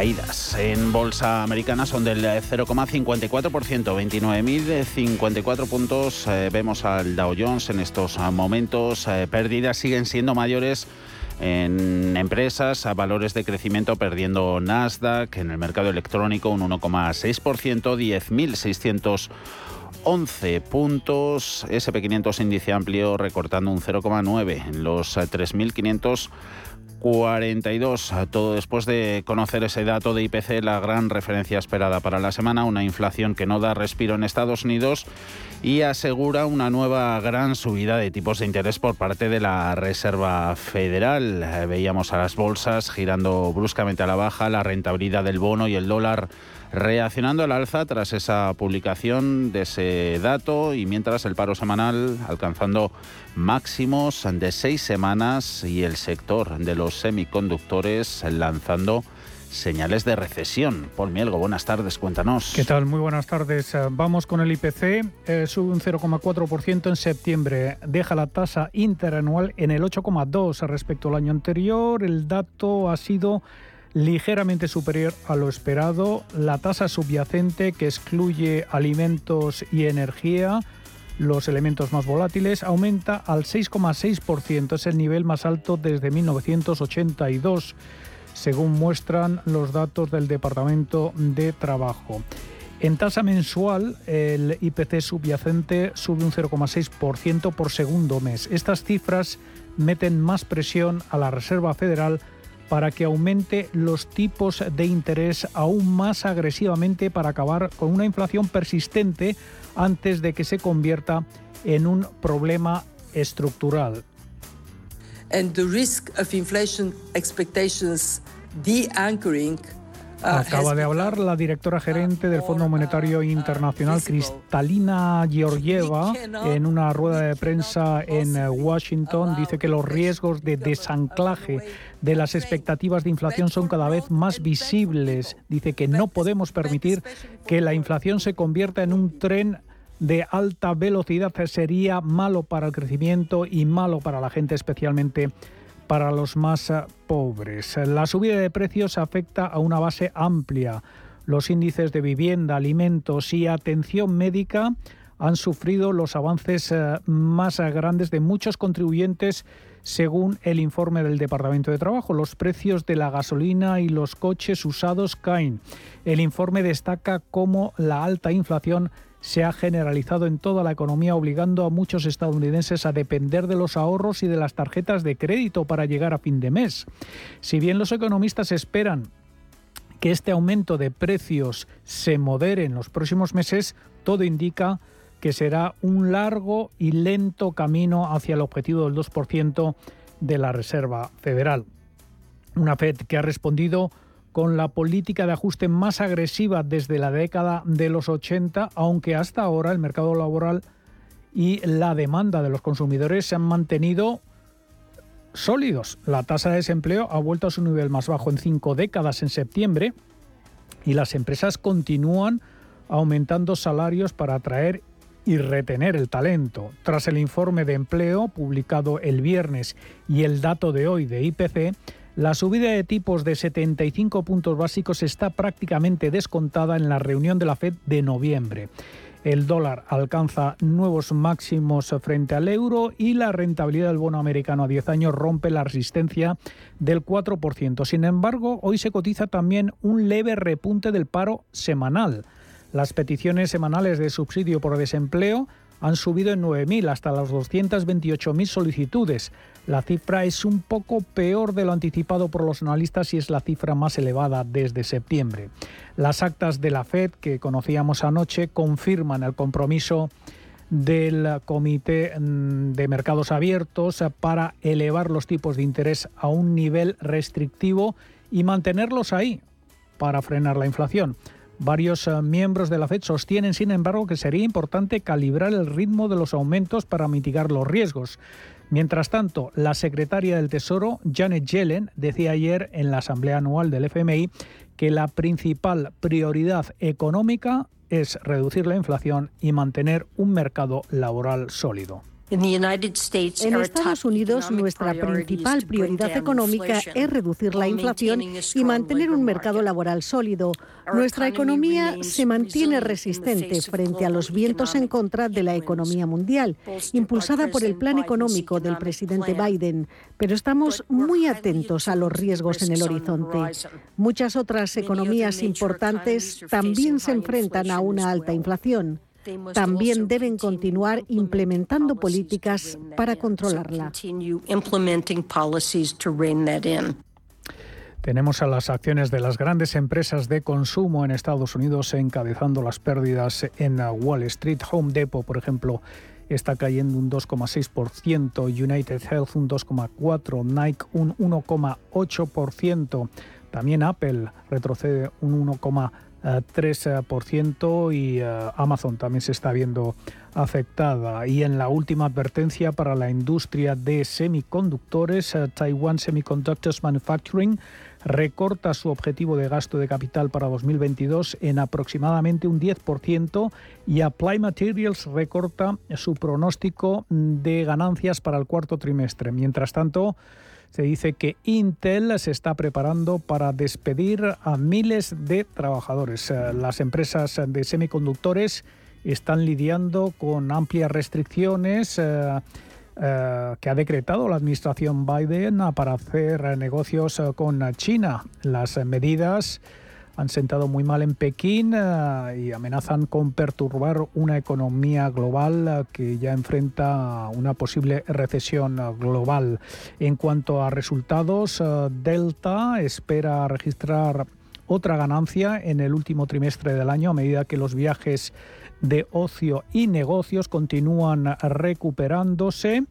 caídas en bolsa americana son del 0,54%, 29.054 puntos. Eh, vemos al Dow Jones en estos momentos. Eh, pérdidas siguen siendo mayores en empresas a valores de crecimiento perdiendo Nasdaq, en el mercado electrónico un 1,6%, 10.611 puntos, SP500 índice amplio recortando un 0,9 en los 3.500 42. Todo después de conocer ese dato de IPC, la gran referencia esperada para la semana, una inflación que no da respiro en Estados Unidos y asegura una nueva gran subida de tipos de interés por parte de la Reserva Federal. Veíamos a las bolsas girando bruscamente a la baja, la rentabilidad del bono y el dólar reaccionando al alza tras esa publicación de ese dato y mientras el paro semanal alcanzando máximos de seis semanas y el sector de los semiconductores lanzando señales de recesión. Paul Mielgo, buenas tardes, cuéntanos. ¿Qué tal? Muy buenas tardes. Vamos con el IPC. Eh, sube un 0,4% en septiembre. Deja la tasa interanual en el 8,2% respecto al año anterior. El dato ha sido ligeramente superior a lo esperado. La tasa subyacente, que excluye alimentos y energía, los elementos más volátiles, aumenta al 6,6%. Es el nivel más alto desde 1982, según muestran los datos del Departamento de Trabajo. En tasa mensual, el IPC subyacente sube un 0,6% por segundo mes. Estas cifras meten más presión a la Reserva Federal para que aumente los tipos de interés aún más agresivamente para acabar con una inflación persistente antes de que se convierta en un problema estructural. And the risk of inflation de-anchoring Acaba de hablar la directora gerente del Fondo Monetario Internacional, Cristalina Georgieva, en una rueda de prensa en Washington. Dice que los riesgos de desanclaje de las expectativas de inflación son cada vez más visibles. Dice que no podemos permitir que la inflación se convierta en un tren de alta velocidad. Sería malo para el crecimiento y malo para la gente, especialmente para los más eh, pobres. La subida de precios afecta a una base amplia. Los índices de vivienda, alimentos y atención médica han sufrido los avances eh, más grandes de muchos contribuyentes según el informe del Departamento de Trabajo. Los precios de la gasolina y los coches usados caen. El informe destaca cómo la alta inflación se ha generalizado en toda la economía, obligando a muchos estadounidenses a depender de los ahorros y de las tarjetas de crédito para llegar a fin de mes. Si bien los economistas esperan que este aumento de precios se modere en los próximos meses, todo indica que será un largo y lento camino hacia el objetivo del 2% de la Reserva Federal. Una Fed que ha respondido con la política de ajuste más agresiva desde la década de los 80, aunque hasta ahora el mercado laboral y la demanda de los consumidores se han mantenido sólidos. La tasa de desempleo ha vuelto a su nivel más bajo en cinco décadas en septiembre y las empresas continúan aumentando salarios para atraer y retener el talento. Tras el informe de empleo publicado el viernes y el dato de hoy de IPC, la subida de tipos de 75 puntos básicos está prácticamente descontada en la reunión de la Fed de noviembre. El dólar alcanza nuevos máximos frente al euro y la rentabilidad del bono americano a 10 años rompe la resistencia del 4%. Sin embargo, hoy se cotiza también un leve repunte del paro semanal. Las peticiones semanales de subsidio por desempleo han subido en 9.000 hasta las 228.000 solicitudes. La cifra es un poco peor de lo anticipado por los analistas y es la cifra más elevada desde septiembre. Las actas de la Fed que conocíamos anoche confirman el compromiso del Comité mm, de Mercados Abiertos para elevar los tipos de interés a un nivel restrictivo y mantenerlos ahí para frenar la inflación. Varios eh, miembros de la Fed sostienen, sin embargo, que sería importante calibrar el ritmo de los aumentos para mitigar los riesgos. Mientras tanto, la secretaria del Tesoro, Janet Yellen, decía ayer en la Asamblea Anual del FMI que la principal prioridad económica es reducir la inflación y mantener un mercado laboral sólido. En Estados Unidos, nuestra principal prioridad económica es reducir la inflación y mantener un mercado laboral sólido. Nuestra economía se mantiene resistente frente a los vientos en contra de la economía mundial, impulsada por el plan económico del presidente Biden, pero estamos muy atentos a los riesgos en el horizonte. Muchas otras economías importantes también se enfrentan a una alta inflación también deben continuar implementando políticas para controlarla. Tenemos a las acciones de las grandes empresas de consumo en Estados Unidos encabezando las pérdidas en Wall Street. Home Depot, por ejemplo, está cayendo un 2,6%, United Health un 2,4%, Nike un 1,8%, también Apple retrocede un 1,8%. 3% y eh, Amazon también se está viendo afectada. Y en la última advertencia para la industria de semiconductores, eh, Taiwan Semiconductors Manufacturing recorta su objetivo de gasto de capital para 2022 en aproximadamente un 10% y Apply Materials recorta su pronóstico de ganancias para el cuarto trimestre. Mientras tanto, se dice que Intel se está preparando para despedir a miles de trabajadores. Eh, las empresas de semiconductores están lidiando con amplias restricciones eh, eh, que ha decretado la administración Biden para hacer negocios con China. Las medidas han sentado muy mal en Pekín eh, y amenazan con perturbar una economía global eh, que ya enfrenta una posible recesión global. En cuanto a resultados, eh, Delta espera registrar otra ganancia en el último trimestre del año a medida que los viajes de ocio y negocios continúan recuperándose.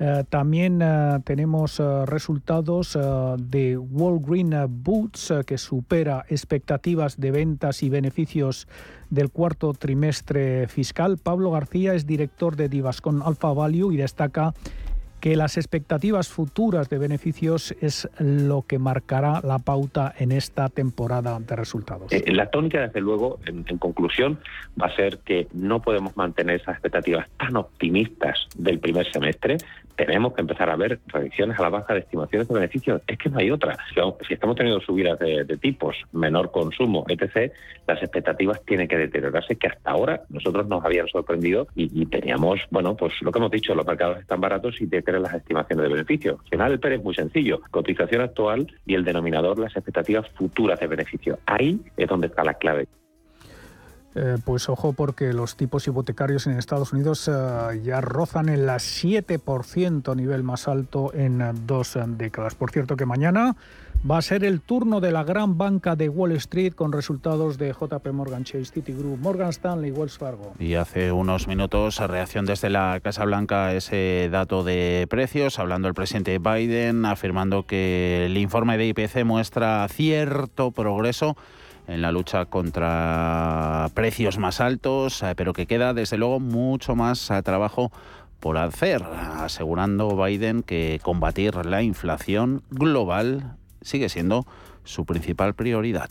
Eh, también eh, tenemos eh, resultados de Walgreen Boots que supera expectativas de ventas y beneficios del cuarto trimestre fiscal. Pablo García es director de Divascon Alpha Value y destaca que las expectativas futuras de beneficios es lo que marcará la pauta en esta temporada de resultados. la tónica, desde luego, en, conclusión, va a ser que no podemos mantener esas expectativas tan optimistas del primer semestre tenemos que empezar a ver revisiones a la baja de estimaciones de beneficios. Es que no hay otra. Si estamos teniendo subidas de, tipos, menor consumo, etc., las expectativas tienen que deteriorarse, que hasta ahora nosotros nos habían sorprendido y, teníamos, bueno, pues lo que hemos dicho, los mercados están baratos y deterioran las estimaciones de beneficios. Al final el PER es muy sencillo, cotización actual y el denominador las expectativas futuras de beneficio. Ahí es donde está la clave. Eh, pues ojo porque los tipos hipotecarios en Estados Unidos eh, ya rozan el 7% nivel más alto en dos décadas. Por cierto que mañana va a ser el turno de la gran banca de Wall Street con resultados de JP Morgan Chase, Citigroup, Morgan Stanley, Wells Fargo. Y hace unos minutos reacción desde la Casa Blanca ese dato de precios, hablando el presidente Biden, afirmando que el informe de IPC muestra cierto progreso en la lucha contra precios más altos, eh, pero que queda desde luego mucho más eh, trabajo por hacer, asegurando Biden que combatir la inflación global sigue siendo su principal prioridad.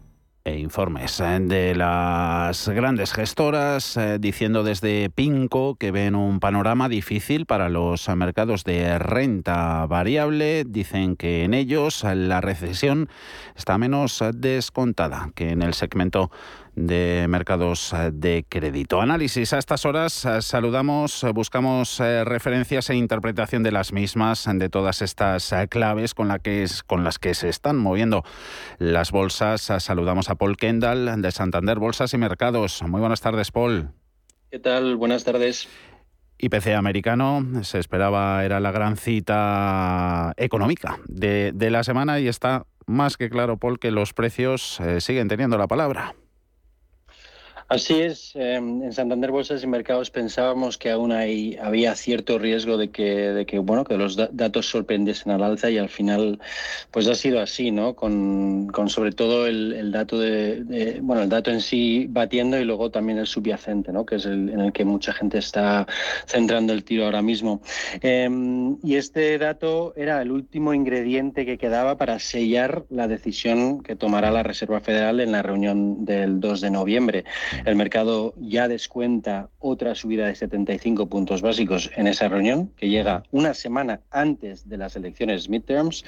e informes eh, de las grandes gestoras eh, diciendo desde Pinco que ven un panorama difícil para los mercados de renta variable. Dicen que en ellos la recesión está menos descontada que en el segmento de mercados eh, de crédito. Análisis a estas horas eh, saludamos, eh, buscamos referencias e interpretación de las mismas, de todas estas claves con, la que con las que se están moviendo las bolsas. Saludamos a Paul Kendall de Santander Bolsas y Mercados. Muy buenas tardes, Paul. ¿Qué tal? Buenas tardes. IPC americano se esperaba, era la gran cita económica de, la semana y está más que claro, Paul, que los precios eh, siguen teniendo la palabra. Así es, em, en Santander Bolsas y Mercados pensábamos que aún hay, había cierto riesgo de que, de que, bueno, que los datos sorprendiesen al alza y al final pues ha sido así, ¿no? Con, con sobre todo el, dato de, bueno, el dato en sí batiendo y luego también el subyacente, ¿no? Que es el en el que mucha gente está centrando el tiro ahora mismo. Em, y este dato era el último ingrediente que quedaba para sellar la decisión que tomará la Reserva Federal en la reunión del 2 de noviembre. El mercado ya descuenta otra subida de 75 puntos básicos en esa reunión, que llega una semana antes de las elecciones midterms,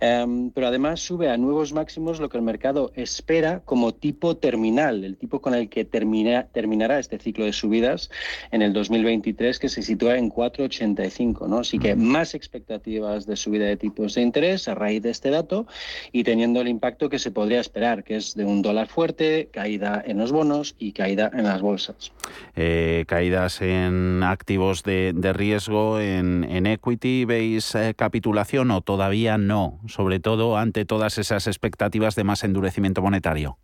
em, pero además sube a nuevos máximos lo que el mercado espera como tipo terminal, el tipo con el que termina, terminará este ciclo de subidas en el 2023, que se sitúa en 4,85. ¿no? Así que más expectativas de subida de tipos de interés a raíz de este dato y teniendo el impacto que se podría esperar, que es de un dólar fuerte, caída en los bonos y caída en las bolsas. Eh, caídas en activos de, riesgo, en, equity, ¿veis eh, capitulación o todavía no? Sobre todo ante todas esas expectativas de más endurecimiento monetario.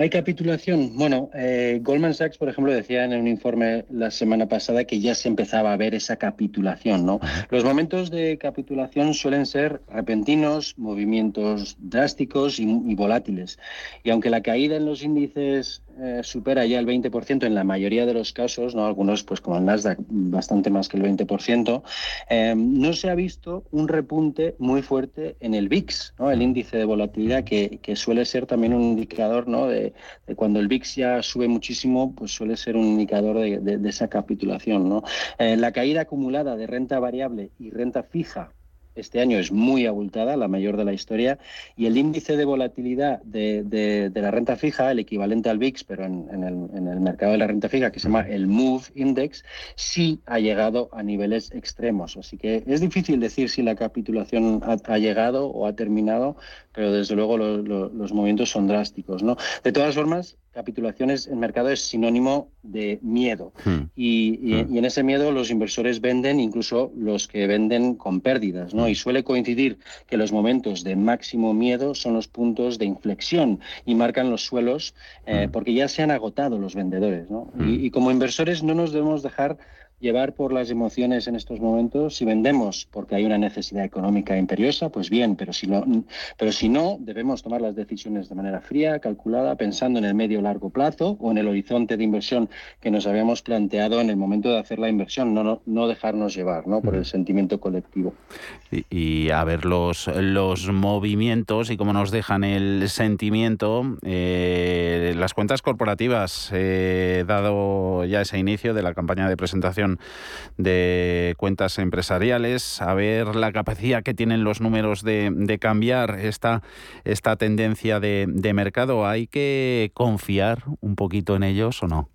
¿Hay capitulación? Bueno, eh, Goldman Sachs, por ejemplo, decía en un informe la semana pasada que ya se empezaba a ver esa capitulación. ¿no? Los momentos de capitulación suelen ser repentinos, movimientos drásticos y volátiles. Y aunque la caída en los índices eh, supera ya el 20% en la mayoría de los casos, ¿no? algunos pues como el Nasdaq bastante más que el 20%, eh, no se ha visto un repunte muy fuerte en el VIX, ¿no? el índice de volatilidad, que, suele ser también un indicador ¿no? de, cuando el VIX ya sube muchísimo, pues suele ser un indicador de, esa capitulación. ¿no? Eh, la caída acumulada de renta variable y renta fija este año es muy abultada, la mayor de la historia, y el índice de volatilidad de, la renta fija, el equivalente al VIX, pero en, el, mercado de la renta fija, que se llama el MOVE Index, sí ha llegado a niveles extremos. Así que es difícil decir si la capitulación ha, llegado o ha terminado, pero desde luego los movimientos son drásticos. ¿no? De todas formas, capitulaciones en mercado es sinónimo de miedo. Hmm. Hmm. Y, en ese miedo los inversores venden, incluso los que venden con pérdidas, ¿no? Y suele coincidir que los momentos de máximo miedo son los puntos de inflexión y marcan los suelos eh, hmm. porque ya se han agotado los vendedores, ¿no? y como inversores no nos debemos dejar llevar por las emociones en estos momentos. Si vendemos porque hay una necesidad económica imperiosa, pues bien, pero si no, pero si no debemos tomar las decisiones de manera fría, calculada, pensando en el medio largo plazo o en el horizonte de inversión que nos habíamos planteado en el momento de hacer la inversión, no, no, dejarnos llevar ¿no? por el sentimiento colectivo. Y, a ver los, los movimientos y cómo nos dejan el sentimiento, eh, las cuentas corporativas, eh, dado ya ese inicio de la campaña de presentación de cuentas empresariales, a ver la capacidad que tienen los números de, cambiar esta, esta tendencia de, mercado. ¿Hay que confiar un poquito en ellos o no?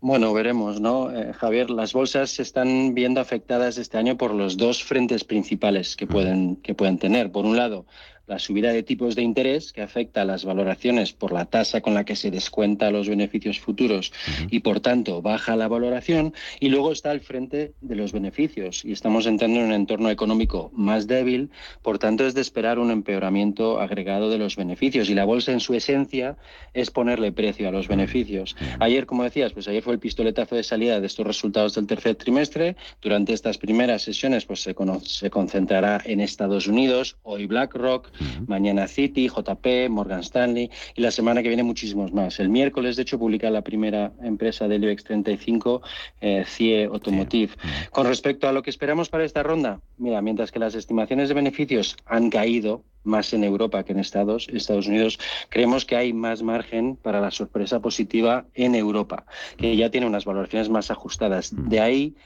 Bueno, veremos, ¿no? Eh, Javier, las bolsas se están viendo afectadas este año por los dos frentes principales que pueden, que pueden tener. Por un lado, la subida de tipos de interés que afecta a las valoraciones por la tasa con la que se descuenta los beneficios futuros y por tanto baja la valoración y luego está el frente de los beneficios. Y estamos entrando en un entorno económico más débil, por tanto es de esperar un empeoramiento agregado de los beneficios. Y la bolsa en su esencia es ponerle precio a los beneficios. Ayer, como decías, pues ayer fue el pistoletazo de salida de estos resultados del tercer trimestre. Durante estas primeras sesiones pues se, se concentrará en Estados Unidos, hoy BlackRock, Mañana City, JP, Morgan Stanley y la semana que viene muchísimos más. El miércoles, de hecho, publica la primera empresa del IBEX 35, eh, CIE Automotive. Con respecto a lo que esperamos para esta ronda, mira, mientras que las estimaciones de beneficios han caído más en Europa que en Estados, Estados Unidos, creemos que hay más margen para la sorpresa positiva en Europa, que ya tiene unas valoraciones más ajustadas. De ahí,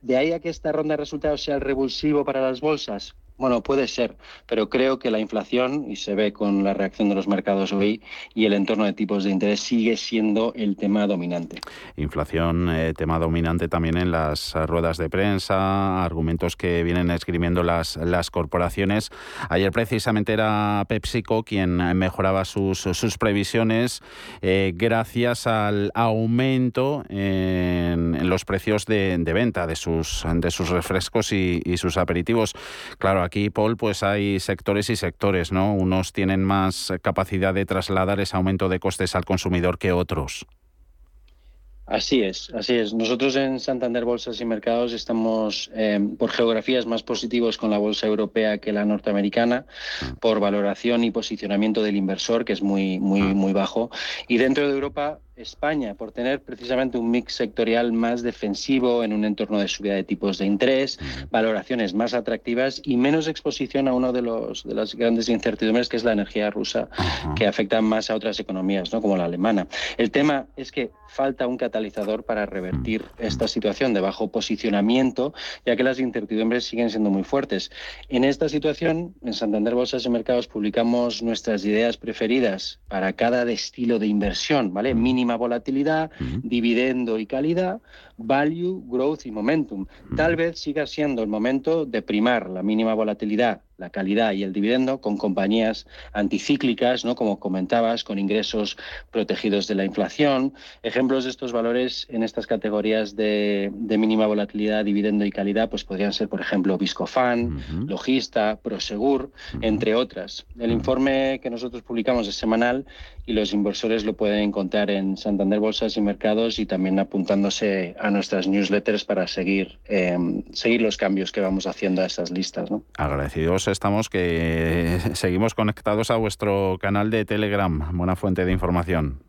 de ahí a que esta ronda de resultados sea el revulsivo para las bolsas, Bueno, puede ser, pero creo que la inflación, y se ve con la reacción de los mercados hoy, y el entorno de tipos de interés sigue siendo el tema dominante. Inflación, eh, tema dominante también en las ruedas de prensa, argumentos que vienen escribiendo las, las corporaciones. Ayer precisamente era PepsiCo quien mejoraba sus, sus previsiones eh, gracias al aumento en, los precios de, venta de sus, de sus refrescos y, y sus aperitivos. Claro, aquí, Paul, pues hay sectores y sectores, ¿no? Unos tienen más capacidad de trasladar ese aumento de costes al consumidor que otros. Así es, así es. Nosotros en Santander Bolsas y Mercados estamos eh, por geografías más positivos con la bolsa europea que la norteamericana, ah. por valoración y posicionamiento del inversor, que es muy, muy, ah. muy bajo. Y dentro de Europa España por tener precisamente un mix sectorial más defensivo en un entorno de subida de tipos de interés, valoraciones más atractivas y menos exposición a uno de los de las grandes incertidumbres que es la energía rusa, que afecta más a otras economías, ¿no? como la alemana. El tema es que falta un catalizador para revertir esta situación de bajo posicionamiento, ya que las incertidumbres siguen siendo muy fuertes. En esta situación, en Santander Bolsas y Mercados publicamos nuestras ideas preferidas para cada estilo de inversión, ¿vale? Mínimo volatilidad, dividendo y calidad, value, growth y momentum. Tal vez siga siendo el momento de primar la mínima volatilidad la calidad y el dividendo con compañías anticíclicas, ¿no? como comentabas, con ingresos protegidos de la inflación. Ejemplos de estos valores en estas categorías de, mínima volatilidad, dividendo y calidad, pues podrían ser, por ejemplo, Viscofan, Logista, Prosegur, entre otras. El informe que nosotros publicamos es semanal y los inversores lo pueden encontrar en Santander Bolsas y Mercados y también apuntándose a nuestras newsletters para seguir, eh, seguir los cambios que vamos haciendo a esas listas. ¿no? Agradecidos estamos que seguimos conectados a vuestro canal de Telegram, buena fuente de información.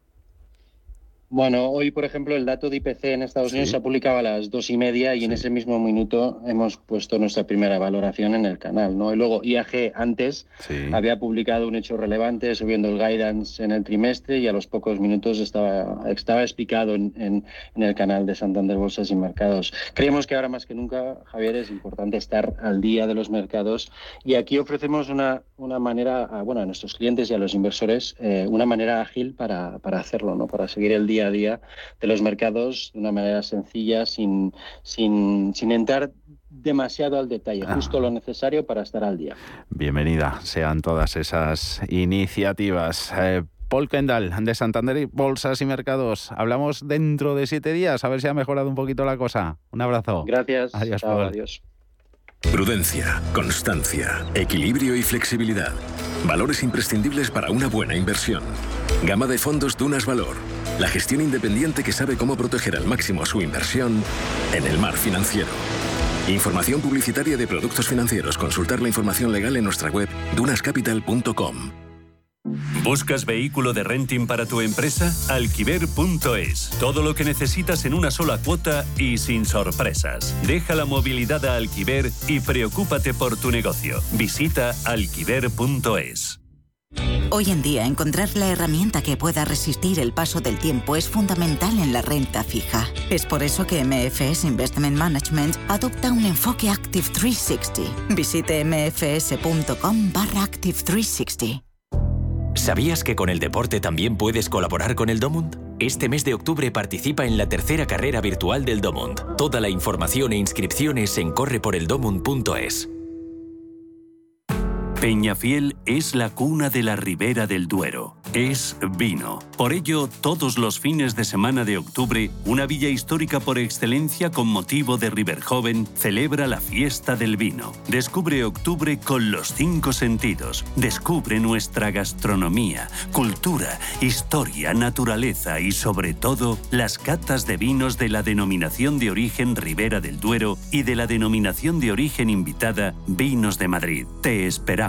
Bueno, hoy, por ejemplo, el dato de IPC en Estados Unidos se ha publicado a las dos y media y en ese mismo minuto hemos puesto nuestra primera valoración en el canal. ¿no? Y luego IAG antes había publicado un hecho relevante subiendo el guidance en el trimestre y a los pocos minutos estaba, estaba explicado en, en, el canal de Santander Bolsas y Mercados. Creemos que ahora más que nunca, Javier, es importante estar al día de los mercados y aquí ofrecemos una, una manera, a, bueno, a nuestros clientes y a los inversores, eh, una manera ágil para, para hacerlo, ¿no? para seguir el día a día de los mercados de una manera sencilla, sin, sin, sin entrar demasiado al detalle, ah. justo lo necesario para estar al día. Bienvenida sean todas esas iniciativas. Eh, Paul Kendall, de Santander y Bolsas y Mercados. Hablamos dentro de siete días, a ver si ha mejorado un poquito la cosa. Un abrazo. Gracias. Adiós. adiós. Prudencia, constancia, equilibrio y flexibilidad. Valores imprescindibles para una buena inversión. Gama de fondos Dunas Valor. La gestión independiente que sabe cómo proteger al máximo su inversión en el mar financiero. Información publicitaria de productos financieros. Consultar la información legal en nuestra web dunascapital.com. ¿Buscas vehículo de renting para tu empresa? Alquiver.es. Todo lo que necesitas en una sola cuota y sin sorpresas. Deja la movilidad a Alquiver y preocúpate por tu negocio. Visita alquiver.es. Hoy en día encontrar la herramienta que pueda resistir el paso del tiempo es fundamental en la renta fija. Es por eso que MFS Investment Management adopta un enfoque Active 360. Visite mfs.com barra Active 360. ¿Sabías que con el deporte también puedes colaborar con el Domund? Este mes de octubre participa en la tercera carrera virtual del Domund. Toda la información e inscripciones en correporeldomund.es. Peñafiel es la cuna de la Ribera del Duero. Es vino. Por ello, todos los fines de semana de octubre, una villa histórica por excelencia con motivo de Riverjoven celebra la fiesta del vino. Descubre octubre con los cinco sentidos. Descubre nuestra gastronomía, cultura, historia, naturaleza y sobre todo las catas de vinos de la denominación de origen Ribera del Duero y de la denominación de origen invitada Vinos de Madrid. Te esperamos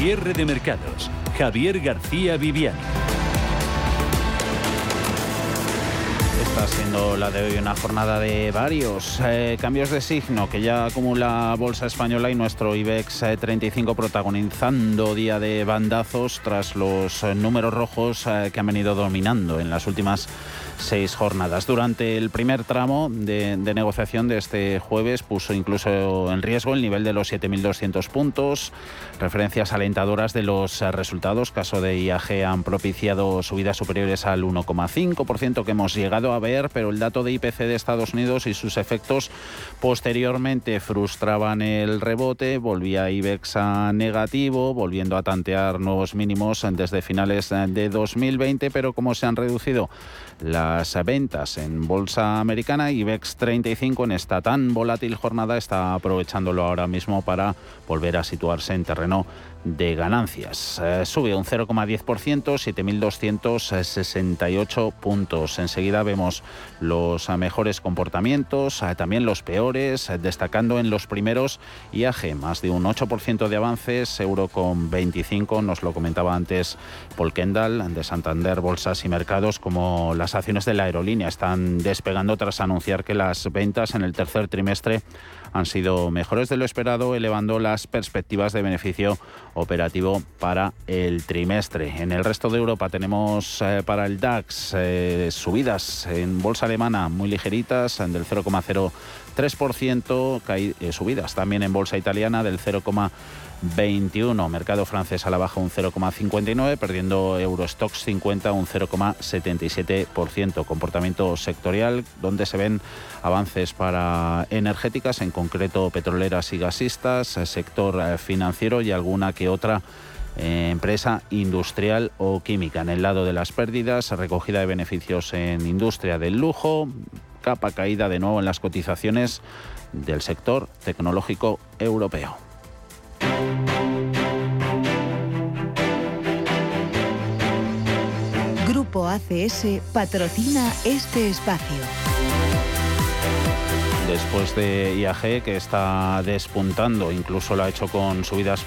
Cierre de mercados. Javier García Viviani. Está siendo la de hoy una jornada de varios eh, cambios de signo que ya acumula Bolsa Española y nuestro IBEX 35 eh, protagonizando día de bandazos tras los eh, números rojos que han venido dominando en las últimas seis jornadas. Durante el primer tramo de, negociación de este jueves puso incluso en riesgo el nivel de los 7.200 puntos. Referencias alentadoras de los resultados, caso de IAG, han propiciado subidas superiores al 1,5% que hemos llegado a ver, pero el dato de IPC de Estados Unidos y sus efectos posteriormente frustraban el rebote, volvía IBEX a negativo, volviendo a tantear nuevos mínimos desde finales de 2020, pero como se han reducido las ventas en bolsa americana. IBEX 35 en esta tan volátil jornada está aprovechándolo ahora mismo para volver a situarse en terreno de ganancias. Eh, sube un 0,10%, 7.268 puntos. Enseguida vemos los mejores comportamientos, eh, también los peores, eh, destacando en los primeros IAG, más de un 8% de avances, euro con 25, nos lo comentaba antes Paul Kendall de Santander, Bolsas y Mercados, como las acciones de la aerolínea están despegando tras anunciar que las ventas en el tercer trimestre han sido mejores de lo esperado, elevando las perspectivas de beneficio operativo para el trimestre. En el resto de Europa tenemos eh, para el DAX eh, subidas en bolsa alemana muy ligeritas, del 0,03%, eh, subidas también en bolsa italiana del 0,5%. 21. Mercado francés a la baja un 0,59, perdiendo Eurostox 50 un 0,77%. Comportamiento sectorial donde se ven avances para energéticas, en concreto petroleras y gasistas, sector eh, financiero y alguna que otra eh, empresa industrial o química. En el lado de las pérdidas, recogida de beneficios en industria del lujo, capa caída de nuevo en las cotizaciones del sector tecnológico europeo. Grupo ACS patrocina este espacio. Después de IAG, que está despuntando, incluso lo ha hecho con subidas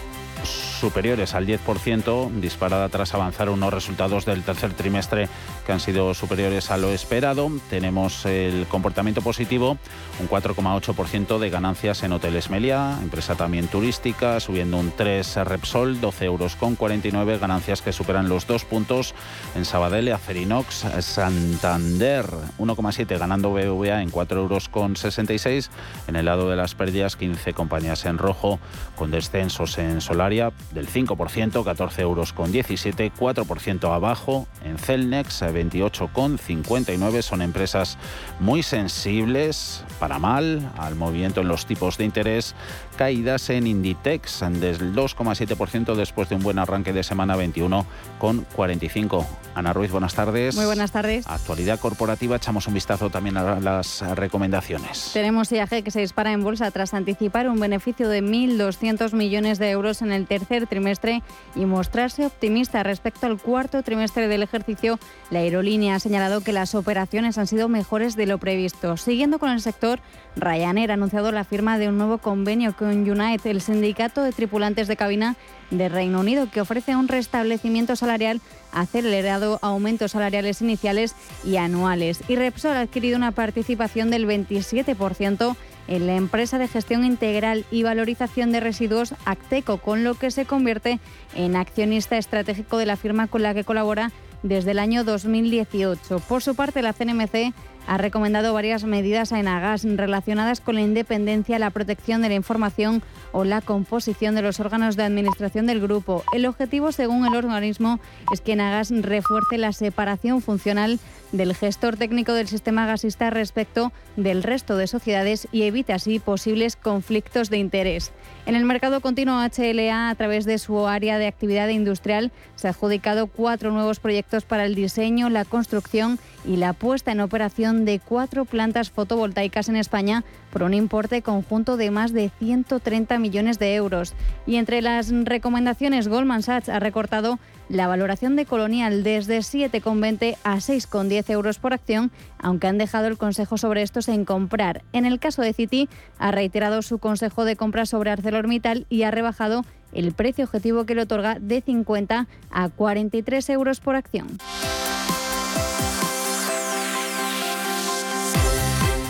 superiores al 10%, disparada tras avanzar unos resultados del tercer trimestre que han sido superiores a lo esperado. Tenemos el comportamiento positivo, un 4,8% de ganancias en Hoteles Meliá, empresa también turística, subiendo un 3 Repsol, 12 euros con 49, ganancias que superan los dos puntos en Sabadell, Acerinox, Santander, 1,7 ganando BBVA en 4 euros con 66. En el lado de las pérdidas, 15 compañías en rojo, con descensos en Solaria, del 5%, 14 euros con 17, 4% abajo en Celnex, 28,59. Son empresas muy sensibles, para mal, al movimiento en los tipos de interés. Caídas en Inditex del 2,7% después de un buen arranque de semana 21 con 45. Ana Ruiz, buenas tardes. Muy buenas tardes. Actualidad corporativa, echamos un vistazo también a las recomendaciones. Tenemos IAG que se dispara en bolsa tras anticipar un beneficio de 1.200 millones de euros en el tercer trimestre y mostrarse optimista respecto al cuarto trimestre del ejercicio. La aerolínea ha señalado que las operaciones han sido mejores de lo previsto. Siguiendo con el sector, Ryanair ha anunciado la firma de un nuevo convenio con United, el sindicato de tripulantes de cabina de Reino Unido, que ofrece un restablecimiento salarial acelerado, aumentos salariales iniciales y anuales. Y Repsol ha adquirido una participación del 27% en la empresa de gestión integral y valorización de residuos Acteco, con lo que se convierte en accionista estratégico de la firma con la que colabora desde el año 2018. Por su parte, la CNMC ha recomendado varias medidas a Enagas relacionadas con la independencia, la protección de la información o la composición de los órganos de administración del grupo. El objetivo, según el organismo, es que Enagas refuerce la separación funcional del gestor técnico del sistema gasista respecto del resto de sociedades y evite así posibles conflictos de interés. En el mercado continuo HLA, a través de su área de actividad industrial, se ha adjudicado cuatro nuevos proyectos para el diseño, la construcción y la puesta en operación de cuatro plantas fotovoltaicas en España por un importe conjunto de más de 130 millones de euros. Y entre las recomendaciones, Goldman Sachs ha recortado la valoración de Colonial desde 7,20 a 6,10 euros por acción, aunque han dejado el consejo sobre estos en comprar. En el caso de Citi, ha reiterado su consejo de compra sobre ArcelorMittal y ha rebajado el precio objetivo que le otorga de 50 a 43 euros por acción.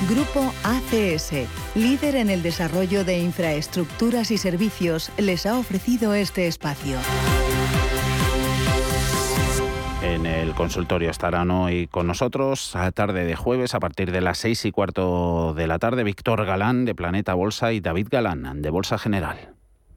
Grupo ACS, líder en el desarrollo de infraestructuras y servicios, les ha ofrecido este espacio. En el consultorio estarán hoy con nosotros a tarde de jueves a partir de las seis y cuarto de la tarde Víctor Galán de Planeta Bolsa y David Galán de Bolsa General.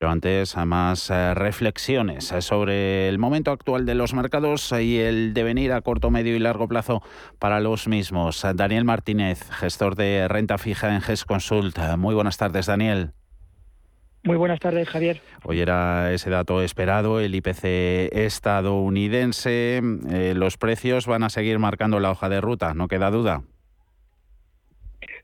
Pero antes, más eh, reflexiones eh, sobre el momento actual de los mercados y el devenir a corto, medio y largo plazo para los mismos. Daniel Martínez, gestor de renta fija en GES Consult. Muy buenas tardes, Daniel. Muy buenas tardes, Javier. Hoy era ese dato esperado, el IPC estadounidense. Eh, los precios van a seguir marcando la hoja de ruta, no queda duda.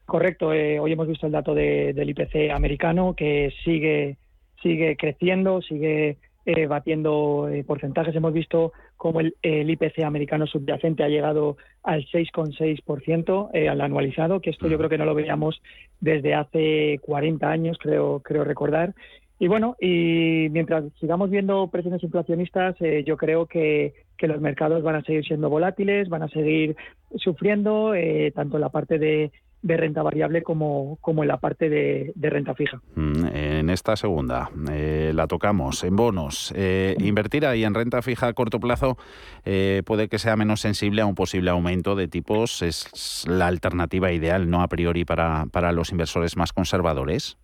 Correcto. hoy hemos visto el dato del IPC americano que sigue sigue creciendo, sigue eh, batiendo eh, porcentajes. Hemos visto cómo el, IPC americano subyacente ha llegado al 6,6% eh, al anualizado, que esto yo creo que no lo veíamos desde hace 40 años, creo, creo recordar. Y bueno, y mientras sigamos viendo presiones inflacionistas, eh, yo creo que, que, los mercados van a seguir siendo volátiles, van a seguir sufriendo, tanto en la parte de de renta variable como, como en la parte de, renta fija. Mm, en esta segunda eh, la tocamos en bonos. Eh, invertir ahí en renta fija a corto plazo eh, puede que sea menos sensible a un posible aumento de tipos. Es la alternativa ideal, no a priori para, para los inversores más conservadores.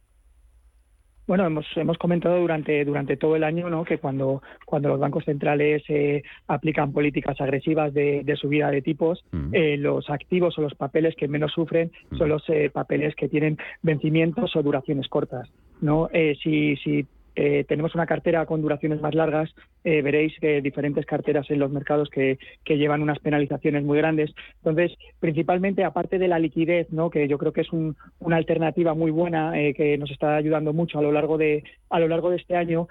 Bueno, hemos, hemos comentado durante, durante todo el año ¿no? que cuando, cuando los bancos centrales eh, aplican políticas agresivas de, subida de tipos, eh, los activos o los papeles que menos sufren son los eh, papeles que tienen vencimientos o duraciones cortas. ¿no? si, si eh, tenemos una cartera con duraciones más largas, eh, veréis que diferentes carteras en los mercados que, llevan unas penalizaciones muy grandes. Entonces, principalmente, aparte de la liquidez, ¿no? que yo creo que es una alternativa muy buena eh, que nos está ayudando mucho a lo largo de, a lo largo de este año,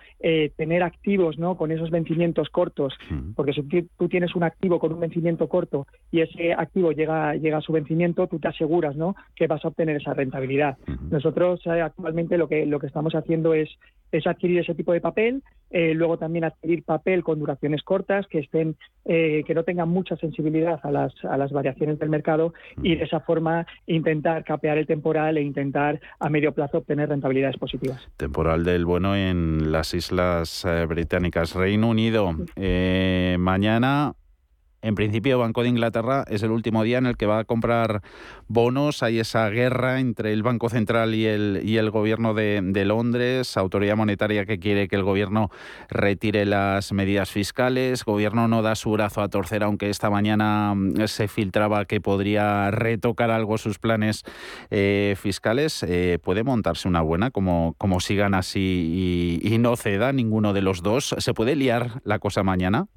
tener activos ¿no? con esos vencimientos cortos, porque si tú tienes un activo con un vencimiento corto y ese activo llega, llega a su vencimiento, tú te aseguras ¿no? que vas a obtener esa rentabilidad. Nosotros actualmente lo que, lo que estamos haciendo es es adquirir ese tipo de papel, eh, luego también adquirir papel con duraciones cortas que estén, eh, que no tengan mucha sensibilidad a las, a las variaciones del mercado y de esa forma intentar capear el temporal e intentar a medio plazo obtener rentabilidades positivas. Temporal del bueno en las Islas eh, Británicas, Reino Unido. mañana en principio, Banco de Inglaterra es el último día en el que va a comprar bonos. Hay esa guerra entre el Banco Central y el, y el gobierno de, Londres, autoridad monetaria que quiere que el gobierno retire las medidas fiscales. Gobierno no da su brazo a torcer, aunque esta mañana mm, se filtraba que podría retocar algo sus planes eh, fiscales. Eh, ¿Puede montarse una buena como, como sigan así y, y no ceda ninguno de los dos? ¿Se puede liar la cosa mañana?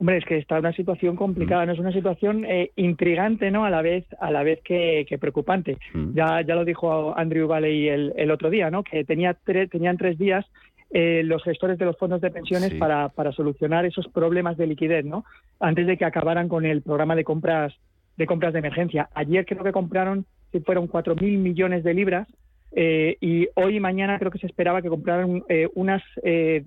Hombre, es que está una situación complicada, mm. no es una situación eh, intrigante, ¿no? A la vez, a la vez que, preocupante. Mm. Ya, ya lo dijo Andrew Valley el, el otro día, ¿no? Que tenía tenían tres días eh, los gestores de los fondos de pensiones para, para solucionar esos problemas de liquidez, ¿no? Antes de que acabaran con el programa de compras de compras de emergencia. Ayer creo que compraron, si fueron cuatro mil millones de libras eh, y hoy y mañana creo que se esperaba que compraran eh, unas, eh,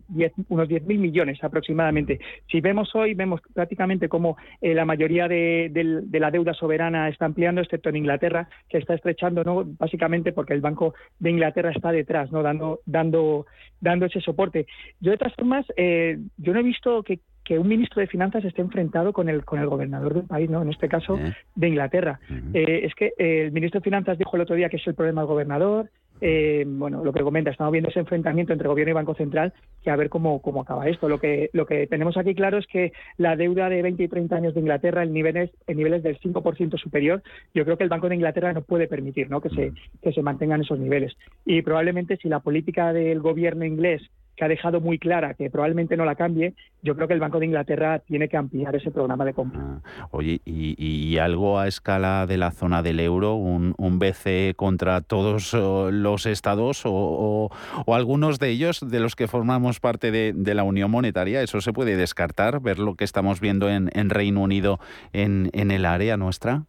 unos 10.000 millones aproximadamente. Si vemos hoy, vemos prácticamente como eh, la mayoría de, la deuda soberana está ampliando, excepto en Inglaterra, que está estrechando, ¿no? básicamente porque el Banco de Inglaterra está detrás, ¿no? dando, dando, dando ese soporte. Yo, de todas formas, yo no he visto que que un ministro de Finanzas esté enfrentado con el, con el gobernador del país, ¿no? en este caso de Inglaterra. Eh, es que eh, el ministro de Finanzas dijo el otro día que es el problema del gobernador, eh, bueno, lo que comenta, estamos viendo ese enfrentamiento entre gobierno y Banco Central, que a ver cómo, cómo acaba esto. Lo que, lo que tenemos aquí claro es que la deuda de 20 y 30 años de Inglaterra en niveles, en niveles del 5% superior, yo creo que el Banco de Inglaterra no puede permitir ¿no? Que, se, que se mantengan esos niveles. Y probablemente si la política del gobierno inglés que ha dejado muy clara que probablemente no la cambie, yo creo que el Banco de Inglaterra tiene que ampliar ese programa de compra. Ah, oye, y, algo a escala de la zona del euro, un, un BCE contra todos los estados o, algunos de ellos de los que formamos parte de, la Unión Monetaria, ¿eso se puede descartar? ¿Ver lo que estamos viendo en, Reino Unido en, en el área nuestra?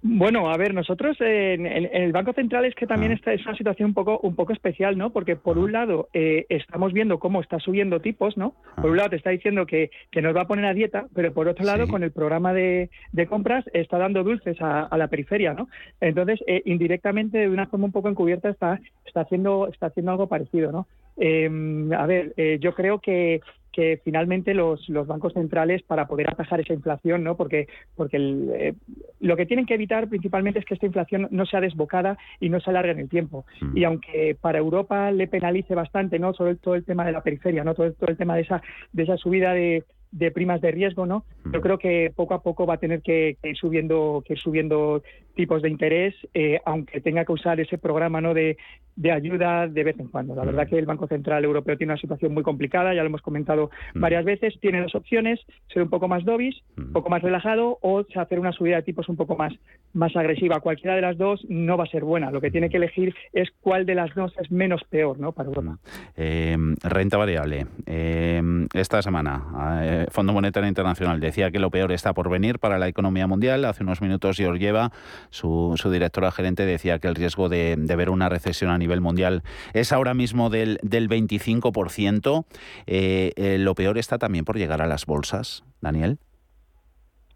Bueno, a ver, nosotros en, el Banco Central es que también ah. esta es una situación un poco un poco especial, ¿no? Porque por un lado eh, estamos viendo cómo está subiendo tipos, ¿no? Por un ah. lado te está diciendo que, que nos va a poner a dieta, pero por otro lado con el programa de, de, compras está dando dulces a, la periferia, ¿no? Entonces eh, indirectamente de una forma un poco encubierta está está haciendo está haciendo algo parecido, ¿no? Em, a ver, eh, yo creo que que finalmente los, los, bancos centrales para poder atajar esa inflación, ¿no? Porque, porque eh, lo que tienen que evitar principalmente es que esta inflación no sea desbocada y no se alargue en el tiempo. Mm. Y aunque para Europa le penalice bastante, ¿no? Sobre todo el tema de la periferia, ¿no? Todo, todo el tema de esa, de esa subida de, de primas de riesgo, ¿no? Yo creo que poco a poco va a tener que, ir subiendo, que ir subiendo tipos de interés, eh, aunque tenga que usar ese programa, ¿no? De, de, ayuda de vez en cuando. La verdad que el Banco Central Europeo tiene una situación muy complicada, ya lo hemos comentado varias veces. Tiene dos opciones: ser un poco más dovish, un poco más relajado, o hacer una subida de tipos un poco más, más agresiva. Cualquiera de las dos no va a ser buena. Lo que tiene que elegir es cuál de las dos es menos peor, ¿no? Para Europa. Eh, renta variable. Eh, esta semana Fondo Monetario Internacional decía que lo peor está por venir para la economía mundial. Hace unos minutos Georgieva, su, su directora gerente, decía que el riesgo de, ver una recesión a nivel mundial es ahora mismo del, del 25%. Eh, eh, lo peor está también por llegar a las bolsas, Daniel.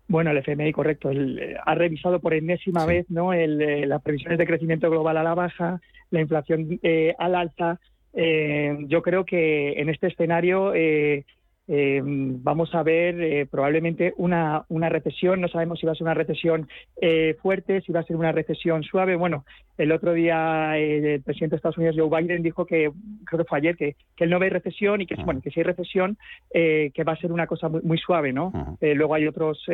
Bueno, el FMI, correcto. Eh, ha revisado por enésima vez ¿no? las previsiones de crecimiento global a la baja, la inflación al alza. yo creo que en este escenario eh, vamos a ver eh, probablemente una, una, recesión. No sabemos si va a ser una recesión eh, fuerte, si va a ser una recesión suave. Bueno, el otro día el presidente de Estados Unidos, Joe Biden, dijo que, creo que fue ayer, que, él no ve recesión y que, bueno, que si hay recesión, que va a ser una cosa muy, muy suave, ¿no? luego hay otros,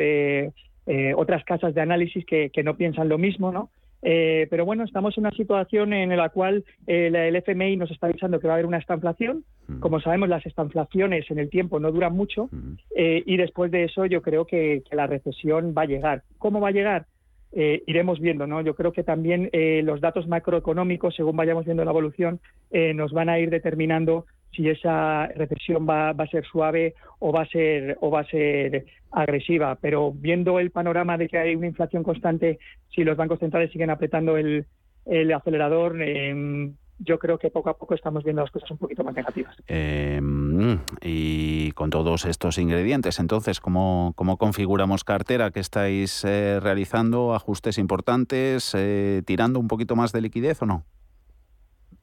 otras casas de análisis que, que no piensan lo mismo, ¿no? Eh, pero bueno, estamos en una situación en la cual eh, el FMI nos está avisando que va a haber una estanflación. Mm. Como sabemos, las estanflaciones en el tiempo no duran mucho mm. eh, y después de eso yo creo que, la recesión va a llegar. ¿Cómo va a llegar? iremos viendo, ¿no? Yo creo que también los datos macroeconómicos, según vayamos viendo la evolución, nos van a ir determinando si esa recesión va, va, a ser suave o va a ser o va a ser agresiva. Pero viendo el panorama de que hay una inflación constante, si los bancos centrales siguen apretando el, el acelerador, em, yo creo que poco a poco estamos viendo las cosas un poquito más negativas. Em, y con todos estos ingredientes, entonces, ¿cómo, cómo configuramos cartera que estáis eh, realizando? ¿Ajustes importantes? Eh, ¿Tirando un poquito más de liquidez o no?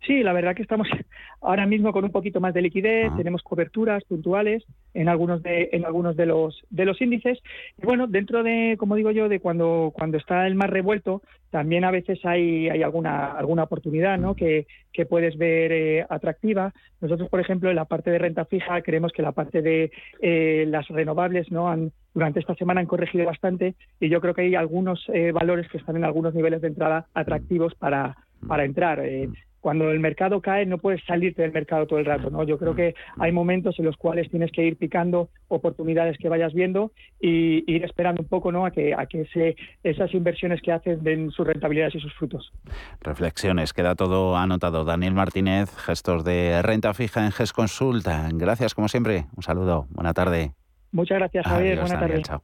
Sí, la verdad que estamos ahora mismo con un poquito más de liquidez, ah. tenemos coberturas puntuales en algunos de en algunos de los de los índices y bueno, dentro de como digo yo de cuando cuando está el más revuelto, también a veces hay hay alguna alguna oportunidad, ¿no? que, que puedes ver eh, atractiva. Nosotros, por ejemplo, en la parte de renta fija creemos que la parte de eh, las renovables no han durante esta semana han corregido bastante y yo creo que hay algunos eh, valores que están en algunos niveles de entrada atractivos para para entrar cuando el mercado cae no puedes salirte del mercado todo el rato, ¿no? Yo creo que hay momentos en los cuales tienes que ir picando oportunidades que vayas viendo y ir esperando un poco, ¿no? A que a que esas inversiones que haces den sus rentabilidades y sus frutos. Reflexiones, queda todo anotado. Daniel Martínez, gestor de renta fija en GES Consulta. Gracias como siempre. Un saludo. Buena tarde. Muchas gracias, Javier. Buena tarde. Chao.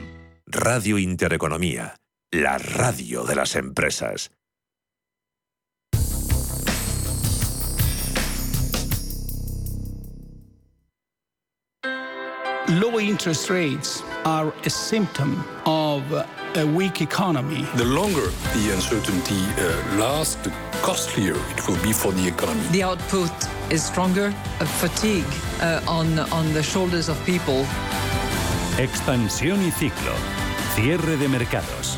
Radio Intereconomía, la radio de las empresas. Low interest rates are a symptom of a weak economy. The longer the uncertainty uh, lasts, the costlier it will be for the economy. The output is stronger, a fatigue uh, on, on the shoulders of people. Expansión y ciclo. Cierre de mercados.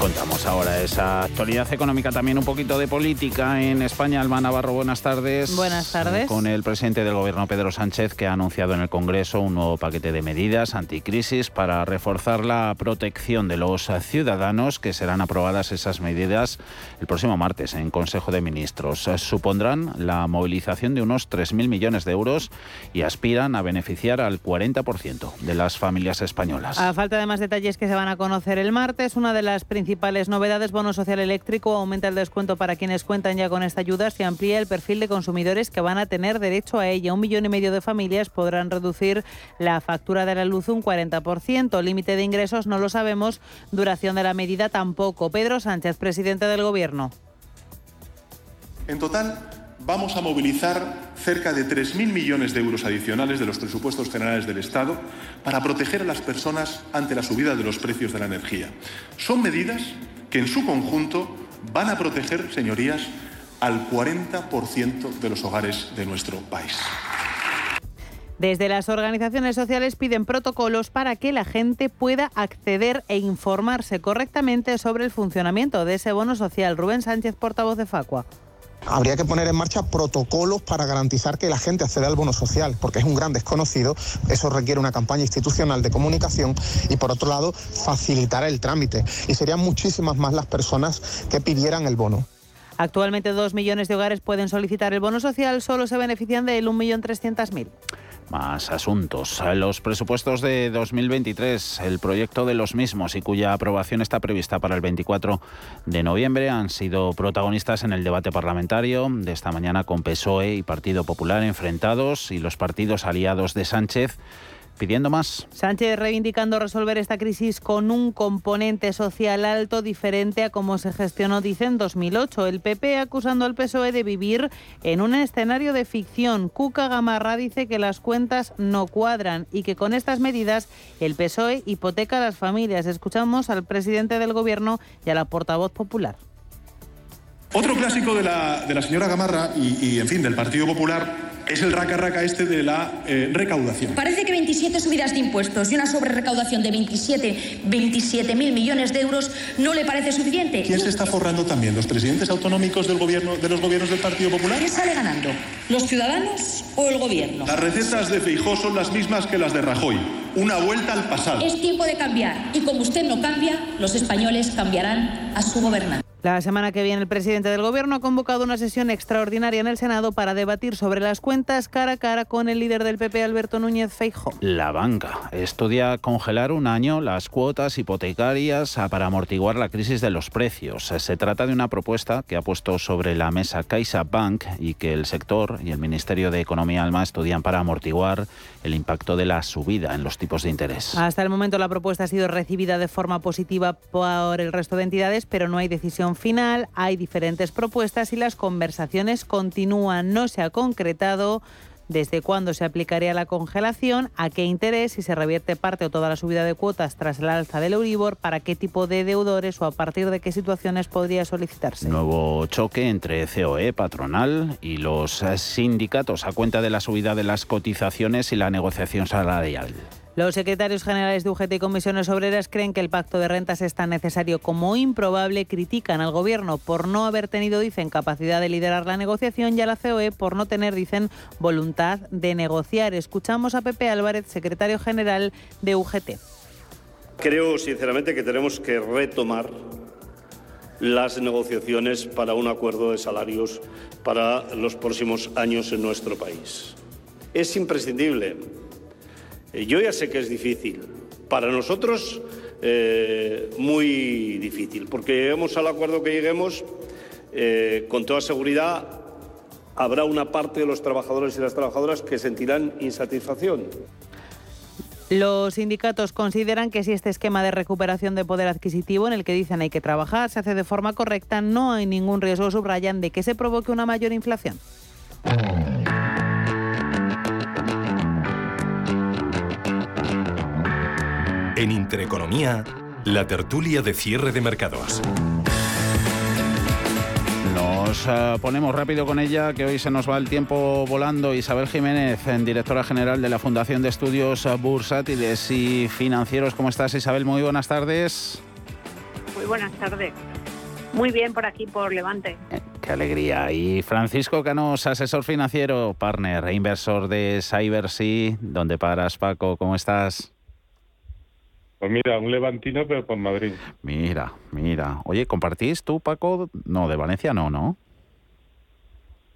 Contamos ahora esa actualidad económica, también un poquito de política en España. Alma Navarro, buenas tardes. Buenas tardes. Con el presidente del Gobierno, Pedro Sánchez, que ha anunciado en el Congreso un nuevo paquete de medidas anticrisis para reforzar la protección de los ciudadanos, que serán aprobadas esas medidas el próximo martes en Consejo de Ministros. Supondrán la movilización de unos 3.000 millones de euros y aspiran a beneficiar al 40% de las familias españolas. A falta de más detalles que se van a conocer el martes, una de las principales principales novedades, bono social eléctrico, aumenta el descuento para quienes cuentan ya con esta ayuda, se amplía el perfil de consumidores que van a tener derecho a ella. Un millón y medio de familias podrán reducir la factura de la luz un 40%. Límite de ingresos no lo sabemos, duración de la medida tampoco. Pedro Sánchez, presidente del Gobierno. En total, vamos a movilizar cerca de 3.000 millones de euros adicionales de los presupuestos generales del Estado para proteger a las personas ante la subida de los precios de la energía. Son medidas que en su conjunto van a proteger, señorías, al 40% de los hogares de nuestro país. Desde las organizaciones sociales piden protocolos para que la gente pueda acceder e informarse correctamente sobre el funcionamiento de ese bono social. Rubén Sánchez, portavoz de Facua. Habría que poner en marcha protocolos para garantizar que la gente acceda al bono social, porque es un gran desconocido. Eso requiere una campaña institucional de comunicación y, por otro lado, facilitar el trámite. Y serían muchísimas más las personas que pidieran el bono. Actualmente dos millones de hogares pueden solicitar el bono social, solo se benefician de él 1.300.000. Más asuntos. Los presupuestos de 2023, el proyecto de los mismos y cuya aprobación está prevista para el 24 de noviembre, han sido protagonistas en el debate parlamentario de esta mañana con PSOE y Partido Popular enfrentados y los partidos aliados de Sánchez pidiendo más. Sánchez reivindicando resolver esta crisis con un componente social alto diferente a cómo se gestionó, dice, en 2008. El PP acusando al PSOE de vivir en un escenario de ficción. Cuca Gamarra dice que las cuentas no cuadran y que con estas medidas el PSOE hipoteca a las familias. Escuchamos al presidente del Gobierno y a la portavoz popular. Otro clásico de la, de la señora Gamarra y, y, en fin, del Partido Popular es el raca-raca este de la eh, recaudación. Parece que 27 subidas de impuestos y una sobrerecaudación de 27 27 mil millones de euros no le parece suficiente. ¿Quién se está forrando también? ¿Los presidentes autonómicos del gobierno, de los gobiernos del Partido Popular? ¿Quién sale ganando? ¿Los ciudadanos o el gobierno? Las recetas de Feijó son las mismas que las de Rajoy. Una vuelta al pasado. Es tiempo de cambiar y como usted no cambia, los españoles cambiarán a su gobernante. La semana que viene el presidente del Gobierno ha convocado una sesión extraordinaria en el Senado para debatir sobre las cuentas cara a cara con el líder del PP, Alberto Núñez Feijo. La banca estudia congelar un año las cuotas hipotecarias para amortiguar la crisis de los precios. Se trata de una propuesta que ha puesto sobre la mesa CaixaBank y que el sector y el Ministerio de Economía Alma estudian para amortiguar el impacto de la subida en los tipos de interés. Hasta el momento la propuesta ha sido recibida de forma positiva por el resto de entidades, pero no hay decisión final, hay diferentes propuestas y las conversaciones continúan. No se ha concretado desde cuándo se aplicaría la congelación, a qué interés, si se revierte parte o toda la subida de cuotas tras el alza del Euribor, para qué tipo de deudores o a partir de qué situaciones podría solicitarse. Nuevo choque entre COE, patronal y los sindicatos a cuenta de la subida de las cotizaciones y la negociación salarial. Los secretarios generales de UGT y comisiones obreras creen que el pacto de rentas es tan necesario como improbable. Critican al gobierno por no haber tenido, dicen, capacidad de liderar la negociación y a la COE por no tener, dicen, voluntad de negociar. Escuchamos a Pepe Álvarez, secretario general de UGT. Creo sinceramente que tenemos que retomar las negociaciones para un acuerdo de salarios para los próximos años en nuestro país. Es imprescindible yo ya sé que es difícil. Para nosotros, eh, muy difícil, porque lleguemos al acuerdo que lleguemos, eh, con toda seguridad habrá una parte de los trabajadores y las trabajadoras que sentirán insatisfacción. Los sindicatos consideran que si este esquema de recuperación de poder adquisitivo en el que dicen hay que trabajar se hace de forma correcta, no hay ningún riesgo, subrayan, de que se provoque una mayor inflación. En Intereconomía, la tertulia de cierre de mercados. Nos eh, ponemos rápido con ella, que hoy se nos va el tiempo volando. Isabel Jiménez, directora general de la Fundación de Estudios Bursátiles y Financieros. ¿Cómo estás, Isabel? Muy buenas tardes. Muy buenas tardes. Muy bien por aquí, por Levante. Eh, qué alegría. Y Francisco Canos, asesor financiero, partner e inversor de CyberSea. ¿Dónde paras, Paco? ¿Cómo estás? Pues mira, un levantino, pero por Madrid. Mira, mira. Oye, ¿compartís tú, Paco? No, de Valencia no, ¿no?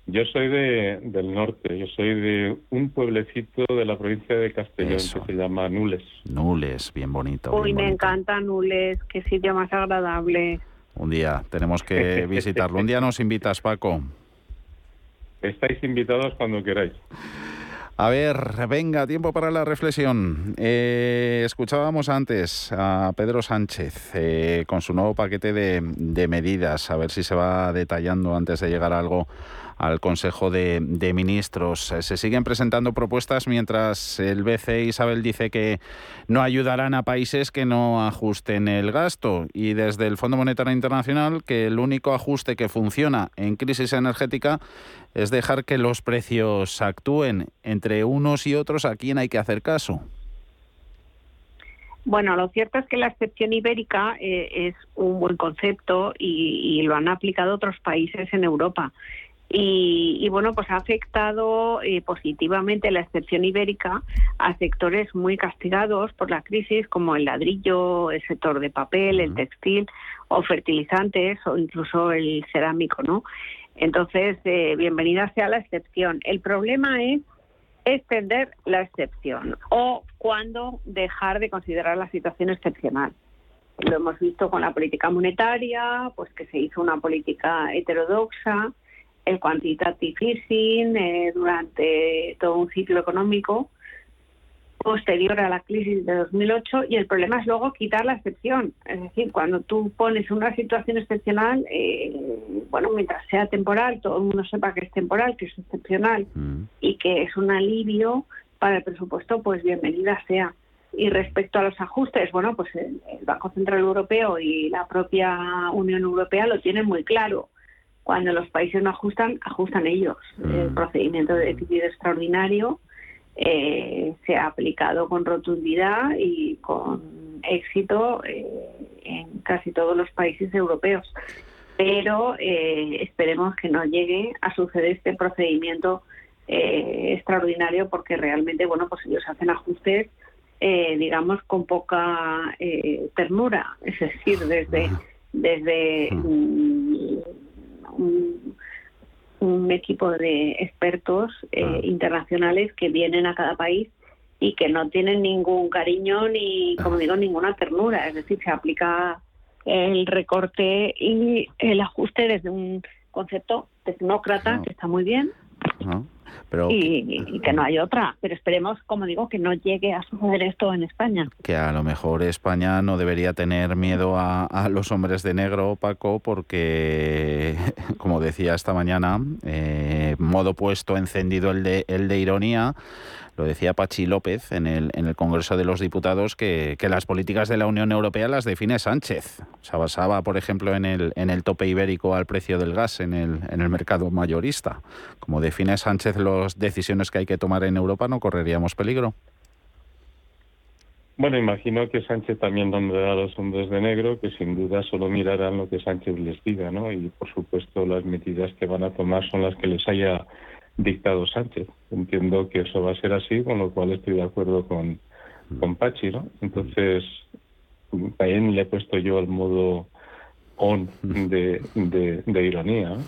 Yo soy de, del norte, yo soy de un pueblecito de la provincia de Castellón que se llama Nules. Nules, bien bonito. Uy, me encanta Nules, qué sitio más agradable. Un día tenemos que visitarlo. Un día nos invitas, Paco. Estáis invitados cuando queráis. A ver, venga, tiempo para la reflexión. Eh, escuchábamos antes a Pedro Sánchez eh, con su nuevo paquete de, de, medidas, a ver si se va detallando antes de llegar a algo al Consejo de, Ministros. Eh, se siguen presentando propuestas mientras el BCE Isabel dice que no ayudarán a países que no ajusten el gasto y desde el Fondo Monetario Internacional que el único ajuste que funciona en crisis energética es dejar que los precios actúen entre unos y otros a quién hay que hacer caso. Bueno, lo cierto es que la excepción ibérica eh, es un buen concepto y, lo han aplicado otros países en Europa. Y, bueno, pues ha afectado eh, positivamente la excepción ibérica a sectores muy castigados por la crisis, como el ladrillo, el sector de papel, el textil o fertilizantes o incluso el cerámico, ¿no? Entonces, eh, bienvenida sea la excepción. El problema es extender la excepción o cuándo dejar de considerar la situación excepcional. Lo hemos visto con la política monetaria, pues que se hizo una política heterodoxa, el quantitative easing eh, durante todo un ciclo económico posterior a la crisis de 2008 y el problema es luego quitar la excepción. Es decir, cuando tú pones una situación excepcional, eh, bueno, mientras sea temporal, todo el mundo sepa que es temporal, que es excepcional mm. y que es un alivio para el presupuesto, pues bienvenida sea. Y respecto a los ajustes, bueno, pues el Banco Central Europeo y la propia Unión Europea lo tienen muy claro cuando los países no ajustan, ajustan ellos. El mm. procedimiento de déficit extraordinario eh, se ha aplicado con rotundidad y con éxito eh, en casi todos los países europeos. Pero eh, esperemos que no llegue a suceder este procedimiento extraordinario porque realmente, bueno, pues ellos hacen ajustes, digamos, con poca ternura. Es decir, desde desde mm, un, un equipo de expertos eh, internacionales que vienen a cada país y que no tienen ningún cariño ni, como digo, ninguna ternura. Es decir, se aplica el recorte y el ajuste desde un concepto tecnócrata, que está muy bien, Pero y, y que no hay otra. Pero esperemos, como digo, que no llegue a suceder esto en España. que a lo mejor España no debería tener miedo a, a los hombres de negro, Paco, porque, como decía esta mañana, eh, modo puesto encendido el de, el de ironía, lo decía Pachi López en el, en el Congreso de los Diputados, que, que las políticas de la Unión Europea las define Sánchez. Se basaba, por ejemplo, en el, en el tope ibérico al precio del gas en el, en el mercado mayorista. Como define Sánchez las decisiones que hay que tomar en Europa, ¿no correríamos peligro? Bueno, imagino que Sánchez también nombrará a los hombres de negro, que sin duda solo mirarán lo que Sánchez les diga, ¿no? Y por supuesto las medidas que van a tomar son las que les haya dictado Sánchez. Entiendo que eso va a ser así, con lo cual estoy de acuerdo con, con Pachi, ¿no? Entonces, también le he puesto yo el modo on de, de, de ironía. ¿no?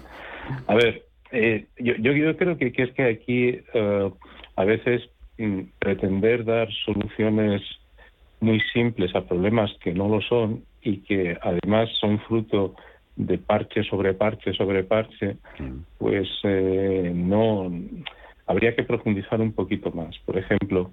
A ver, eh, yo, yo, creo que, que es que aquí eh, a veces mm, pretender dar soluciones muy simples a problemas que no lo son y que además son fruto de parche sobre parche sobre parche, pues eh, no habría que profundizar un poquito más. Por ejemplo,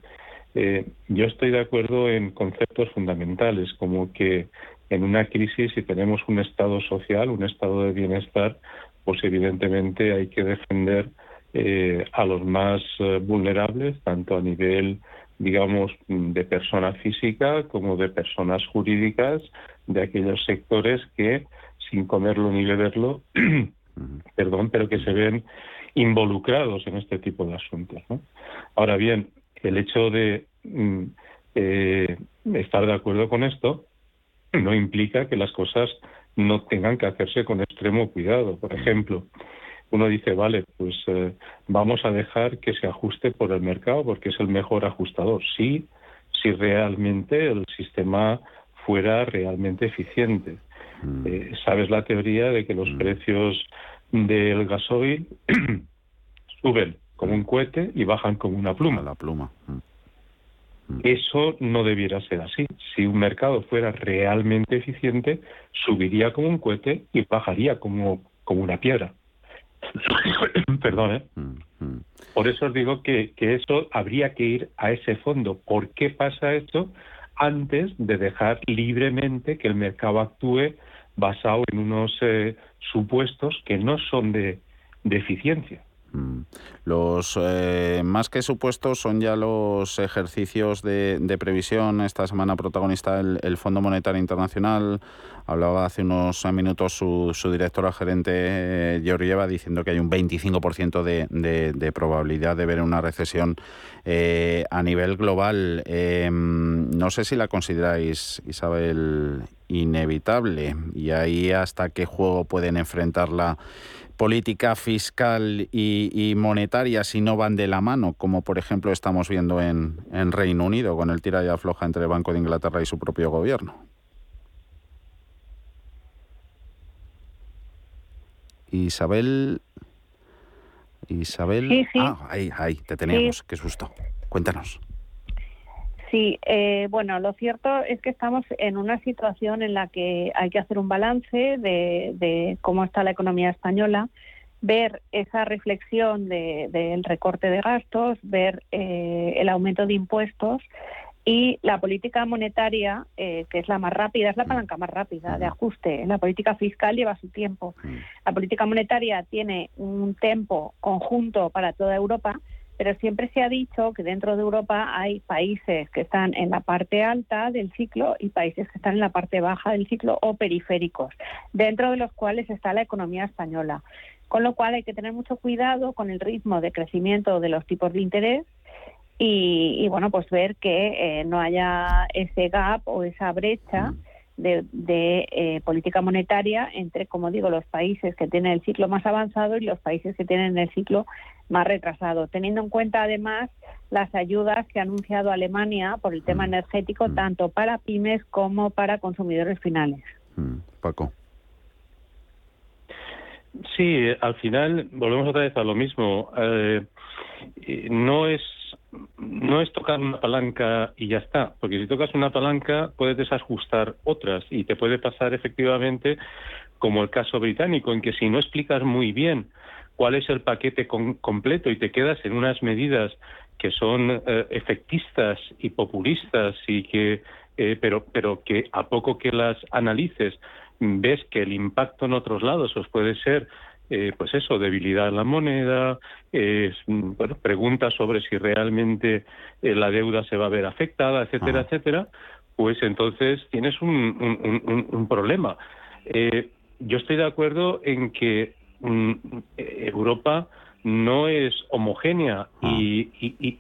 eh, yo estoy de acuerdo en conceptos fundamentales como que en una crisis si tenemos un estado social, un estado de bienestar, pues evidentemente hay que defender eh, a los más vulnerables, tanto a nivel digamos, de persona física como de personas jurídicas de aquellos sectores que, sin comerlo ni beberlo, perdón, pero que se ven involucrados en este tipo de asuntos. Ahora bien, el hecho de mm, eh, estar de acuerdo con esto no implica que las cosas no tengan que hacerse con extremo cuidado. Por ejemplo, uno dice, vale, pues eh, vamos a dejar que se ajuste por el mercado porque es el mejor ajustador. Sí, si realmente el sistema fuera realmente eficiente. Eh, Sabes la teoría de que los precios del gasoil suben como un cohete y bajan como una pluma. La pluma. Eso no debiera ser así. Si un mercado fuera realmente eficiente, subiría como un cohete y bajaría como, como una piedra. Perdón, ¿eh? Por eso os digo que, que eso habría que ir a ese fondo. ¿Por qué pasa esto? Antes de dejar libremente que el mercado actúe basado en unos eh, supuestos que no son de, de eficiencia. Los eh, más que supuestos son ya los ejercicios de, previsión. Esta semana protagonista el, el, Fondo Monetario Internacional. Hablaba hace unos minutos su, directora gerente eh, Georgieva diciendo que hay un 25% de, de, de, probabilidad de ver una recesión eh, a nivel global. Eh, no sé si la consideráis, Isabel, inevitable y ahí hasta qué juego pueden enfrentarla política fiscal y, y, monetaria si no van de la mano, como por ejemplo estamos viendo en, en Reino Unido con el tira y afloja entre el Banco de Inglaterra y su propio gobierno. Isabel. Isabel. Sí, sí. Ah, ahí, ahí, te teníamos. Sí. Qué susto. Cuéntanos. Sí, eh, bueno, lo cierto es que estamos en una situación en la que hay que hacer un balance de, de cómo está la economía española, ver esa reflexión del de, recorte de gastos, ver eh, el aumento de impuestos y la política monetaria, eh, que es la más rápida, es la palanca más rápida de ajuste. La política fiscal lleva su tiempo. La política monetaria tiene un tiempo conjunto para toda Europa pero siempre se ha dicho que dentro de Europa hay países que están en la parte alta del ciclo y países que están en la parte baja del ciclo o periféricos, dentro de los cuales está la economía española. Con lo cual hay que tener mucho cuidado con el ritmo de crecimiento de los tipos de interés y, y bueno, pues ver que eh, no haya ese gap o esa brecha de, de eh, política monetaria entre, como digo, los países que tienen el ciclo más avanzado y los países que tienen el ciclo más retrasado, teniendo en cuenta además las ayudas que ha anunciado Alemania por el tema energético, tanto para pymes como para consumidores finales. Mm, Paco. Sí, al final volvemos otra vez a lo mismo. Eh, no es no es tocar una palanca y ya está, porque si tocas una palanca puedes desajustar otras y te puede pasar efectivamente como el caso británico, en que si no explicas muy bien cuál es el paquete completo y te quedas en unas medidas que son eh, efectistas y populistas y que eh, pero pero que a poco que las analices ves que el impacto en otros lados os puede ser eh, pues eso, debilidad en la moneda, bueno, preguntas sobre si realmente eh, la deuda se va a ver afectada, etcétera, etcétera, pues entonces tienes un, un, problema. Eh, yo estoy de acuerdo en que mm, Europa no es homogénea ah. y,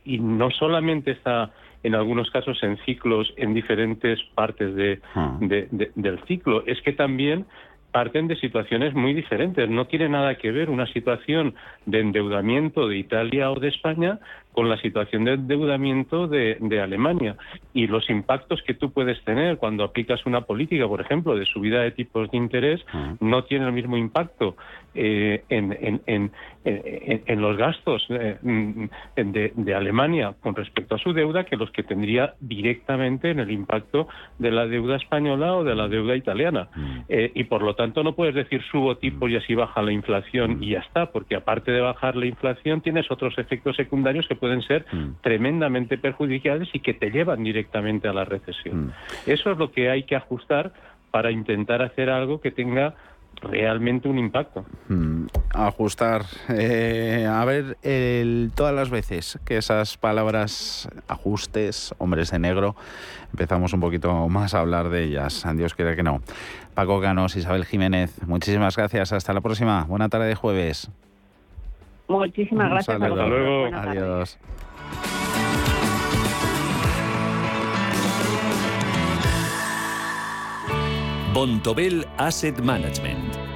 y, no solamente está en algunos casos en ciclos en diferentes partes de, ah. del ciclo, es que también parten de situaciones muy diferentes. No tiene nada que ver una situación de endeudamiento de Italia o de España con la situación de endeudamiento de, Alemania y los impactos que tú puedes tener cuando aplicas una política, por ejemplo, de subida de tipos de interés, no tiene el mismo impacto eh, en, en, los gastos eh, mm, de, Alemania con respecto a su deuda que los que tendría directamente en el impacto de la deuda española o de la deuda italiana. Eh, y por lo tanto no puedes decir subo tipos y así baja la inflación y ya está, porque aparte de bajar la inflación tienes otros efectos secundarios que pueden ser mm. tremendamente perjudiciales y que te llevan directamente a la recesión. Mm. Eso es lo que hay que ajustar para intentar hacer algo que tenga realmente un impacto. Mm, ajustar. Eh, a ver, todas las veces que esas palabras, ajustes, hombres de negro, empezamos un poquito más a hablar de ellas. Dios quiera que no. Paco Ganos, Isabel Jiménez, muchísimas gracias. Hasta la próxima. Buena tarde de jueves. Muchísimas gracias. Hasta luego. Adiós. Bontobel Asset Management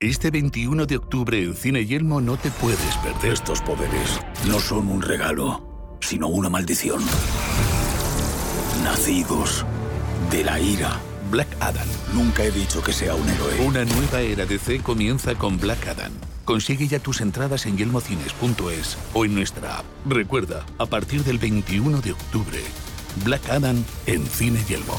Este 21 de octubre en Cine Yelmo no te puedes perder. Estos poderes no son un regalo, sino una maldición. Nacidos de la ira. Black Adam. Nunca he dicho que sea un héroe. Una nueva era de C comienza con Black Adam. Consigue ya tus entradas en yelmocines.es o en nuestra app. Recuerda, a partir del 21 de octubre, Black Adam en Cine Yelmo.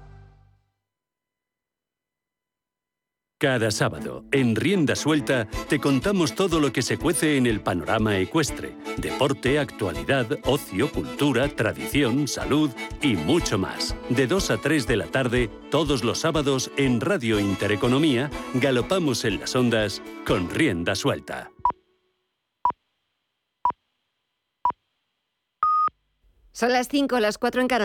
Cada sábado, en Rienda Suelta, te contamos todo lo que se cuece en el panorama ecuestre. Deporte, actualidad, ocio, cultura, tradición, salud y mucho más. De 2 a 3 de la tarde, todos los sábados, en Radio Intereconomía, galopamos en las ondas con Rienda Suelta. Son las 5, las 4 en Canarias.